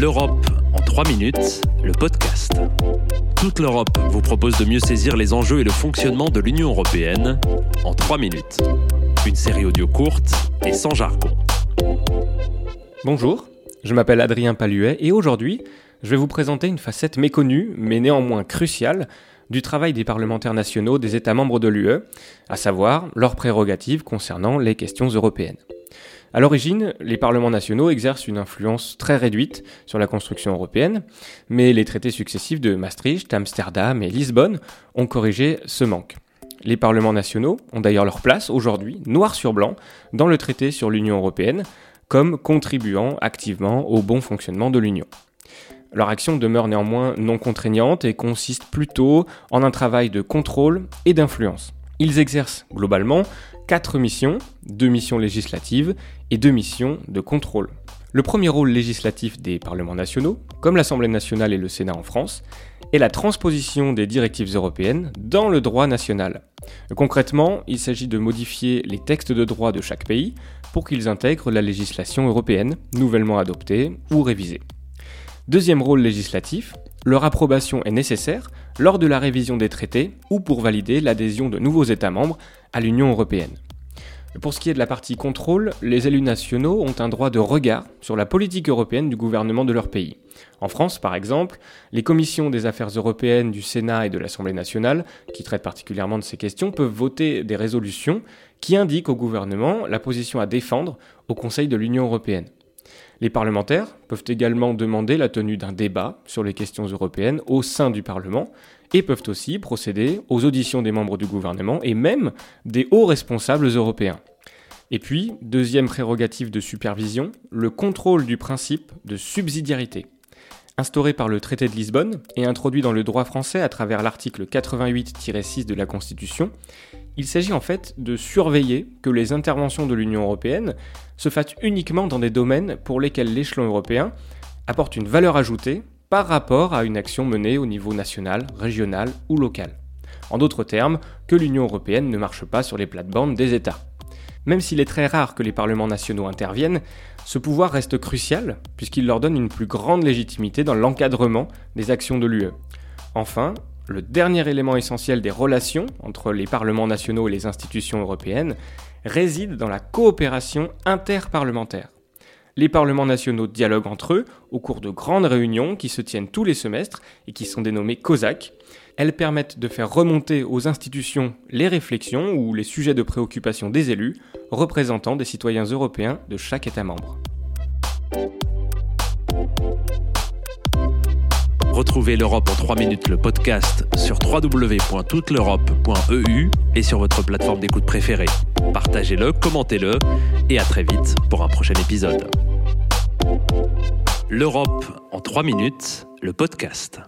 L'Europe en 3 minutes, le podcast. Toute l'Europe vous propose de mieux saisir les enjeux et le fonctionnement de l'Union européenne en 3 minutes. Une série audio courte et sans jargon. Bonjour, je m'appelle Adrien Paluet et aujourd'hui, je vais vous présenter une facette méconnue mais néanmoins cruciale du travail des parlementaires nationaux des États membres de l'UE, à savoir leurs prérogatives concernant les questions européennes. À l'origine, les parlements nationaux exercent une influence très réduite sur la construction européenne, mais les traités successifs de Maastricht, Amsterdam et Lisbonne ont corrigé ce manque. Les parlements nationaux ont d'ailleurs leur place aujourd'hui, noir sur blanc, dans le traité sur l'Union européenne, comme contribuant activement au bon fonctionnement de l'Union. Leur action demeure néanmoins non contraignante et consiste plutôt en un travail de contrôle et d'influence. Ils exercent globalement quatre missions, deux missions législatives et deux missions de contrôle. Le premier rôle législatif des parlements nationaux, comme l'Assemblée nationale et le Sénat en France, est la transposition des directives européennes dans le droit national. Concrètement, il s'agit de modifier les textes de droit de chaque pays pour qu'ils intègrent la législation européenne, nouvellement adoptée ou révisée. Deuxième rôle législatif, leur approbation est nécessaire lors de la révision des traités ou pour valider l'adhésion de nouveaux États membres à l'Union européenne. Pour ce qui est de la partie contrôle, les élus nationaux ont un droit de regard sur la politique européenne du gouvernement de leur pays. En France, par exemple, les commissions des affaires européennes du Sénat et de l'Assemblée nationale, qui traitent particulièrement de ces questions, peuvent voter des résolutions qui indiquent au gouvernement la position à défendre au Conseil de l'Union européenne. Les parlementaires peuvent également demander la tenue d'un débat sur les questions européennes au sein du Parlement et peuvent aussi procéder aux auditions des membres du gouvernement et même des hauts responsables européens. Et puis, deuxième prérogative de supervision, le contrôle du principe de subsidiarité. Instauré par le traité de Lisbonne et introduit dans le droit français à travers l'article 88-6 de la Constitution, il s'agit en fait de surveiller que les interventions de l'Union européenne se fassent uniquement dans des domaines pour lesquels l'échelon européen apporte une valeur ajoutée par rapport à une action menée au niveau national, régional ou local. En d'autres termes, que l'Union européenne ne marche pas sur les plates-bandes des États. Même s'il est très rare que les parlements nationaux interviennent, ce pouvoir reste crucial puisqu'il leur donne une plus grande légitimité dans l'encadrement des actions de l'UE. Enfin, le dernier élément essentiel des relations entre les parlements nationaux et les institutions européennes réside dans la coopération interparlementaire. Les parlements nationaux dialoguent entre eux au cours de grandes réunions qui se tiennent tous les semestres et qui sont dénommées COSAC. Elles permettent de faire remonter aux institutions les réflexions ou les sujets de préoccupation des élus, représentant des citoyens européens de chaque État membre. Retrouvez l'Europe en 3 minutes, le podcast, sur www.touteleurope.eu et sur votre plateforme d'écoute préférée. Partagez-le, commentez-le et à très vite pour un prochain épisode. L'Europe en 3 minutes, le podcast.